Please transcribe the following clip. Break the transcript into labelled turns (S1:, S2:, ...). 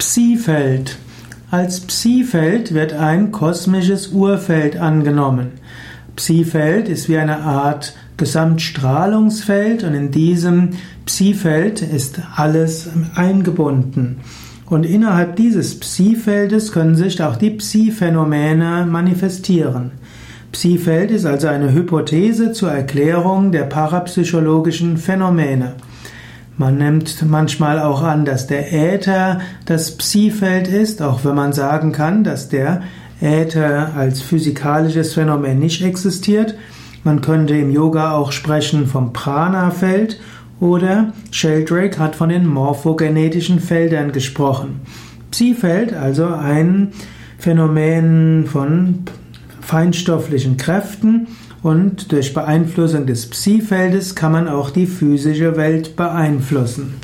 S1: Psi-Feld. Als Psi-Feld wird ein kosmisches Urfeld angenommen. Psi-Feld ist wie eine Art Gesamtstrahlungsfeld und in diesem Psi-Feld ist alles eingebunden. Und innerhalb dieses Psi-Feldes können sich auch die Psi-Phänomene manifestieren. Psi-Feld ist also eine Hypothese zur Erklärung der parapsychologischen Phänomene. Man nimmt manchmal auch an, dass der Äther das Psi-Feld ist, auch wenn man sagen kann, dass der Äther als physikalisches Phänomen nicht existiert. Man könnte im Yoga auch sprechen vom Prana-Feld oder Sheldrake hat von den morphogenetischen Feldern gesprochen. Psi-Feld, also ein Phänomen von feinstofflichen Kräften, und durch Beeinflussung des Psi-Feldes kann man auch die physische Welt beeinflussen.